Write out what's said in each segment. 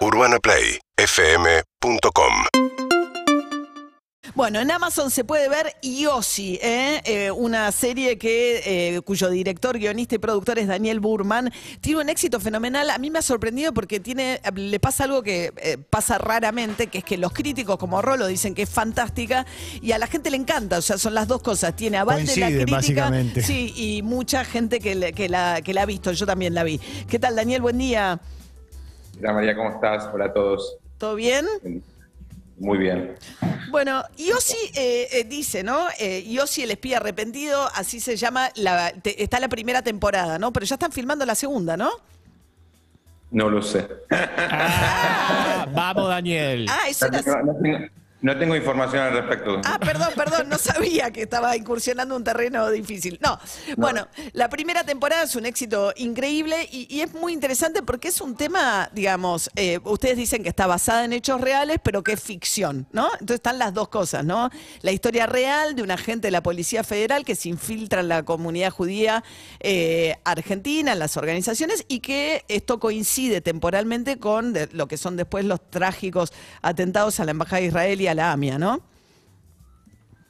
UrbanaPlayFM.com Bueno, en Amazon se puede ver Yossi, ¿eh? Eh, una serie que, eh, cuyo director, guionista y productor es Daniel Burman. Tiene un éxito fenomenal. A mí me ha sorprendido porque tiene, le pasa algo que eh, pasa raramente, que es que los críticos como Rolo dicen que es fantástica y a la gente le encanta. O sea, son las dos cosas. Tiene aval de la crítica. básicamente. Sí, y mucha gente que, le- que la, que la ha visto. Yo también la vi. ¿Qué tal, Daniel? Buen día. Hola María, ¿cómo estás? Hola a todos. ¿Todo bien? Muy bien. Bueno, Yossi eh, eh, dice, ¿no? Eh, Yossi el espía arrepentido, así se llama, la, te- está la primera temporada, ¿no? Pero ya están filmando la segunda, ¿no? No lo sé. Ah, vamos, Daniel. Ah, eso No tengo- no tengo información al respecto. Ah, perdón, perdón, no sabía que estaba incursionando un terreno difícil. No, bueno, la primera temporada es un éxito increíble y, y es muy interesante porque es un tema, digamos, eh, ustedes dicen que está basada en hechos reales, pero que es ficción, ¿no? Entonces están las dos cosas, ¿no? La historia real de un agente de la Policía Federal que se infiltra en la comunidad judía eh, argentina, en las organizaciones, y que esto coincide temporalmente con de- lo que son después los trágicos atentados a la Embajada de Israel y la AMIA, ¿no?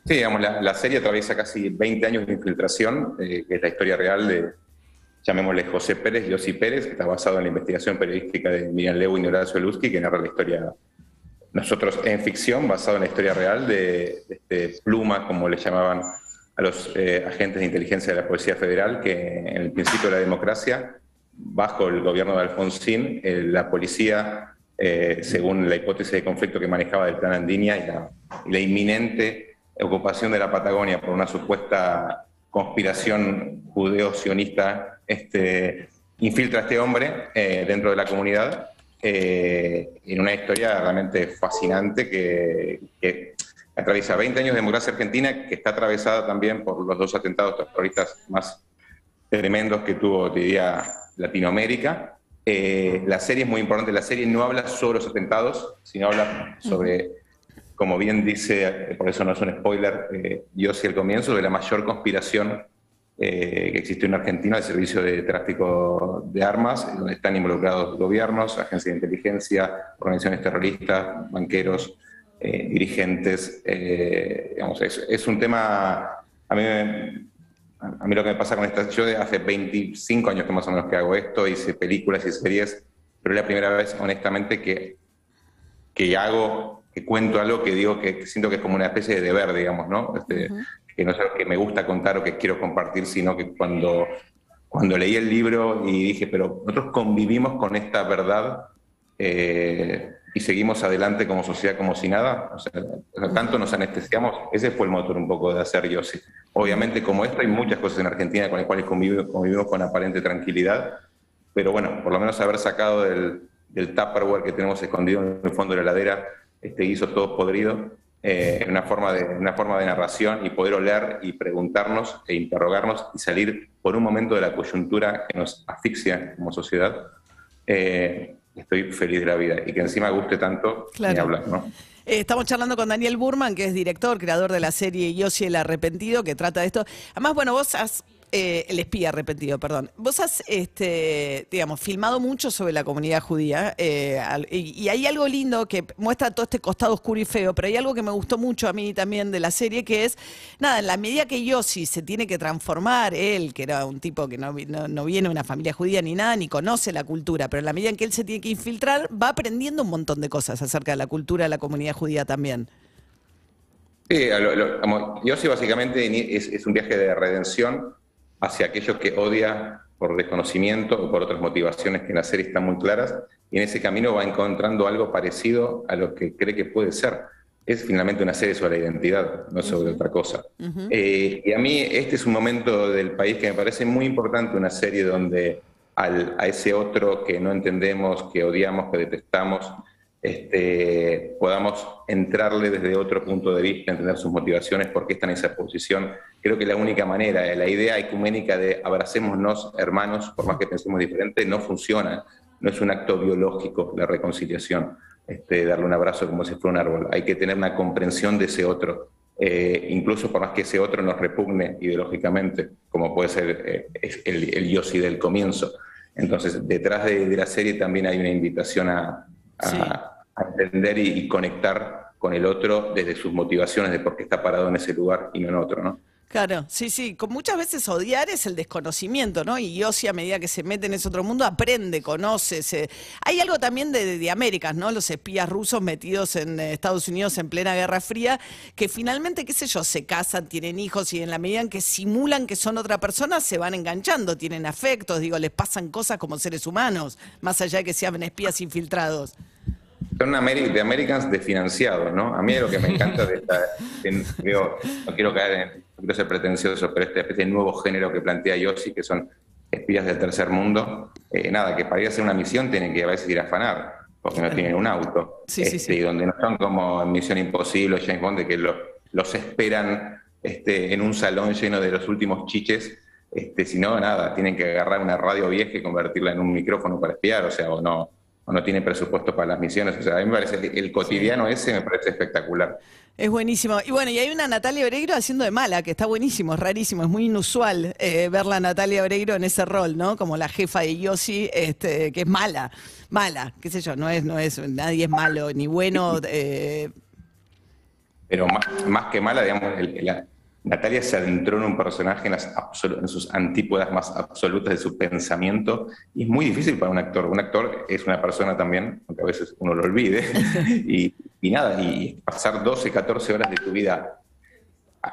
Sí, digamos, la, serie atraviesa casi 20 años de infiltración, eh, que es la historia real de, llamémosle José Pérez, Yossi Pérez, que está basado en la investigación periodística de Miriam Lewin y Horacio Lusky, que narra la historia, nosotros en ficción, basado en la historia real de, de este Pluma, como le llamaban a los eh, agentes de inteligencia de la Policía Federal, que en el principio de la democracia, bajo el gobierno de Alfonsín, eh, la policía, eh, según la hipótesis de conflicto que manejaba del plan Andinia y la, y la inminente ocupación de la Patagonia por una supuesta conspiración judeo-sionista, este, infiltra a este hombre eh, dentro de la comunidad eh, en una historia realmente fascinante que, que atraviesa 20 años de democracia argentina, que está atravesada también por los dos atentados terroristas más tremendos que tuvo, diría, Latinoamérica. Eh, la serie es muy importante, la serie no habla sobre los atentados, sino habla sobre, como bien dice, por eso no es un spoiler, eh, sí al comienzo, de la mayor conspiración eh, que existió en Argentina de servicio de tráfico de armas, donde están involucrados gobiernos, agencias de inteligencia, organizaciones terroristas, banqueros, eh, dirigentes. digamos, es, es un tema, a mí, me- a mí lo que me pasa con esta, yo hace 25 años que más o menos que hago esto, hice películas y series, pero es la primera vez, honestamente, que, que hago, que cuento algo que digo que, que siento que es como una especie de deber, digamos, ¿no? Este, Que no es algo que me gusta contar o que quiero compartir, sino que cuando, cuando leí el libro y dije, pero nosotros convivimos con esta verdad eh, y seguimos adelante como sociedad como si nada, o sea, tanto nos anestesiamos, ese fue el motor un poco de hacer Yossi. Obviamente como esto hay muchas cosas en Argentina con las cuales convivimos, convivimos con aparente tranquilidad, pero bueno, por lo menos haber sacado del, del Tupperware que tenemos escondido en el fondo de la heladera este guiso todo podrido, eh, una, forma de, una forma de narración y poder oler y preguntarnos e interrogarnos y salir por un momento de la coyuntura que nos asfixia como sociedad. Eh, estoy feliz de la vida y que encima guste tanto Claro. ni hablar, ¿no? Eh, estamos charlando con Daniel Burman, que es director, creador de la serie Yossi el Arrepentido, que trata de esto. Además, bueno, vos has, eh, el espía arrepentido, perdón. Vos has, este, digamos, filmado mucho sobre la comunidad judía eh, y, hay algo lindo que muestra todo este costado oscuro y feo, pero hay algo que me gustó mucho a mí también de la serie, que es, nada, en la medida que Yossi se tiene que transformar, él, que era un tipo que no, no, viene de una familia judía ni nada, ni conoce la cultura, pero en la medida en que él se tiene que infiltrar, va aprendiendo un montón de cosas acerca de la cultura de la comunidad judía también. Sí, Yossi básicamente es un viaje de redención hacia aquello que odia por desconocimiento o por otras motivaciones que en la serie están muy claras, y en ese camino va encontrando algo parecido a lo que cree que puede ser. Es finalmente una serie sobre la identidad, no sobre otra cosa. Eh, y a mí este es un momento del país que me parece muy importante, una serie donde al- a ese otro que no entendemos, que odiamos, que detestamos, este, podamos entrarle desde otro punto de vista, entender sus motivaciones, por qué está en esa posición. Creo que la única manera, la idea ecuménica de abracémonos hermanos, por más que pensemos diferente, no funciona. No es un acto biológico la reconciliación, este, darle un abrazo como si fuera un árbol. Hay que tener una comprensión de ese otro, eh, incluso por más que ese otro nos repugne ideológicamente, como puede ser eh, el, el Yossi del comienzo. Entonces, detrás de, de la serie también hay una invitación a, a, Sí. A entender y, conectar con el otro desde sus motivaciones de por qué está parado en ese lugar y no en otro, ¿no? Claro, sí, sí. Muchas veces odiar es el desconocimiento, ¿no? Y Yossi, a medida que se mete en ese otro mundo, aprende, conoce. Hay algo también de, de Américas, ¿no? Los espías rusos metidos en eh, Estados Unidos en plena Guerra Fría, que finalmente, qué sé yo, se casan, tienen hijos y en la medida en que simulan que son otra persona, se van enganchando, tienen afectos, digo, les pasan cosas como seres humanos, más allá de que sean espías infiltrados. Son Ameri- de Americans desfinanciados, ¿no? A mí lo que me encanta de esta, de- digo, no quiero caer en, no quiero ser pretencioso, pero este especie de nuevo género que plantea Yossi, que son espías del tercer mundo, eh, nada, que para ir a hacer una misión tienen que a veces ir a afanar, porque no tienen un auto. Sí, sí, Este, sí. Y donde no son como en Misión Imposible o James Bond, de que lo- los esperan este, en un salón lleno de los últimos chiches, este, si no, nada, tienen que agarrar una radio vieja y convertirla en un micrófono para espiar, o sea, o no, o no tienen presupuesto para las misiones. O sea, a mí me parece, el, el cotidiano ese me parece espectacular. Es buenísimo. Y bueno, y hay una Natalia Oreiro haciendo de mala, que está buenísimo, es rarísimo, es muy inusual eh, verla a Natalia Oreiro en ese rol, ¿no? Como la jefa de Yossi, este, que es mala, mala, qué sé yo, no es, no es, nadie es malo ni bueno. eh, Pero más, más que mala, digamos, el- la- Natalia se adentró en un personaje en, las absolu- en sus antípodas más absolutas de su pensamiento y es muy difícil para un actor. Un actor es una persona también, aunque a veces uno lo olvide, y, y nada, y pasar 12, 14 horas de tu vida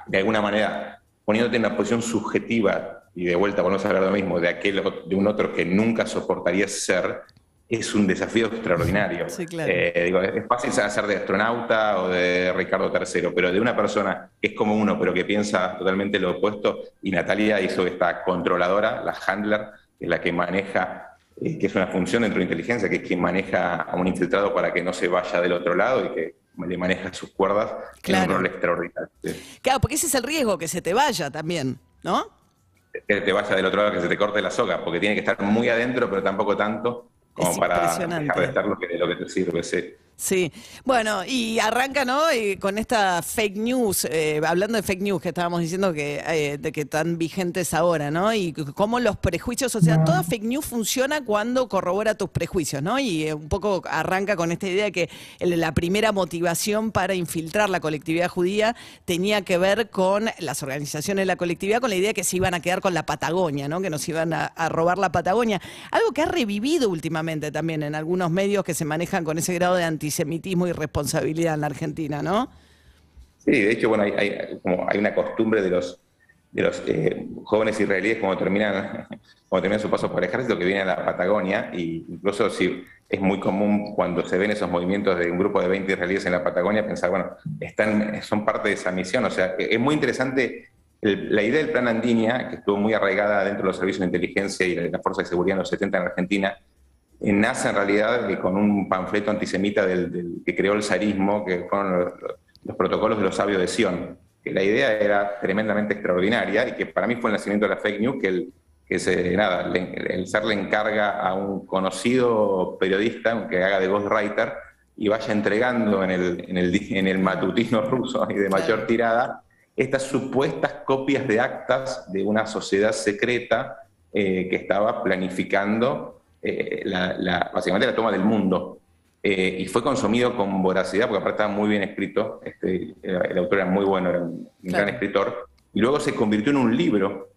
de alguna manera poniéndote en una posición subjetiva y de vuelta, volvemos a hablar lo mismo, de, aquel, de un otro que nunca soportaría ser, es un desafío extraordinario. Sí, claro. Eh, digo, es fácil hacer de astronauta o de Ricardo III, pero de una persona que es como uno, pero que piensa totalmente lo opuesto, y Natalia hizo esta controladora, la handler, que es la que maneja, eh, que es una función dentro de inteligencia, que es quien maneja a un infiltrado para que no se vaya del otro lado y que le maneja sus cuerdas, Claro. un rol extraordinario. Sí. claro, porque ese es el riesgo, que se te vaya también, ¿no? que te vaya del otro lado, que se te corte la soga, porque tiene que estar muy adentro, pero tampoco tanto como Es para dejar de estar lo que, lo que te sirve. Sí. Sí, bueno, y arranca, ¿no? Y con esta fake news, eh, hablando de fake news que estábamos diciendo que, eh, de que están vigentes ahora, ¿no? Y cómo los prejuicios, o sea, toda fake news funciona cuando corrobora tus prejuicios, ¿no? Y eh, un poco arranca con esta idea de que la primera motivación para infiltrar la colectividad judía tenía que ver con las organizaciones de la colectividad, con la idea de que se iban a quedar con la Patagonia, ¿no? Que nos iban a, a robar la Patagonia. Algo que ha revivido últimamente también en algunos medios que se manejan con ese grado de antisemitismo y responsabilidad en la Argentina, ¿no? Sí, de hecho, bueno, hay, como hay una costumbre de los, de los eh, jóvenes israelíes cuando terminan, cuando terminan su paso por el ejército que vienen a la Patagonia, y incluso si es muy común cuando se ven esos movimientos de un grupo de 20 israelíes en la Patagonia, pensar, bueno, están, son parte de esa misión. O sea, es muy interesante la idea del plan Andinia, que estuvo muy arraigada dentro de los servicios de inteligencia y de la Fuerza de Seguridad en los 70 en Argentina, nace en realidad eh, con un panfleto antisemita del, del- que creó el zarismo, que fueron los, los protocolos de los sabios de Sion. Que la idea era tremendamente extraordinaria y que para mí fue el nacimiento de la fake news, que el, que se, nada, le- el SAR le encarga a un conocido periodista que haga de ghostwriter y vaya entregando en el, en el, en el matutino ruso y de mayor tirada estas supuestas copias de actas de una sociedad secreta eh, que estaba planificando eh, la- la- básicamente la toma del mundo. Eh, y fue consumido con voracidad, porque aparte estaba muy bien escrito, este, el, autor era muy bueno, era un, Claro. gran escritor, y luego se convirtió en un libro,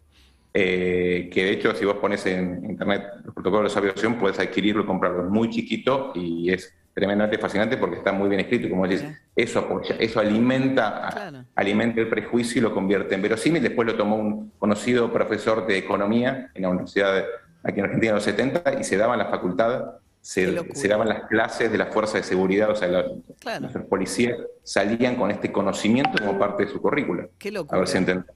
eh, que de hecho si vos pones en internet los protocolos de aviación puedes adquirirlo y comprarlo, es muy chiquito y es tremendamente fascinante porque está muy bien escrito, como decís, eso apoya, eso alimenta, Claro. alimenta el prejuicio y lo convierte en verosímil, después lo tomó un conocido profesor de economía en la Universidad de- aquí en Argentina en los 70 y se daba en la facultad, se, daban las clases de las fuerzas de seguridad, o sea, los, Claro. los policías salían con este conocimiento como parte de su currícula. Qué A locura. ver si entienden.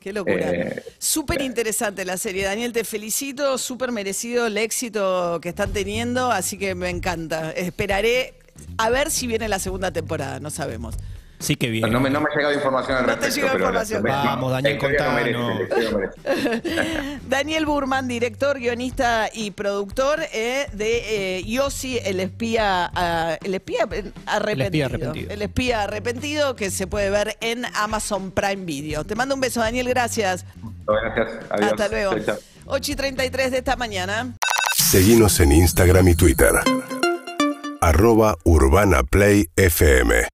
Qué locura. Eh, súper interesante la serie. Daniel, te felicito, súper merecido el éxito que están teniendo, así que me encanta. Esperaré a ver si viene la segunda temporada, no sabemos. Sí que bien. No me, no me ha llegado información al No te respecto, llegó pero la- información. la- Vamos, Daniel, contanos. Daniel Burman, director, guionista y productor eh, de eh, Yossi, el espía, el espía arrepentido. arrepentido. El espía arrepentido que se puede ver en Amazon Prime Video. Te mando un beso, Daniel, gracias. Gracias. Adiós. Hasta luego. Chau, chau. 8 y 33 de esta mañana. Seguimos en Instagram y Twitter. arroba Urbana Play FM.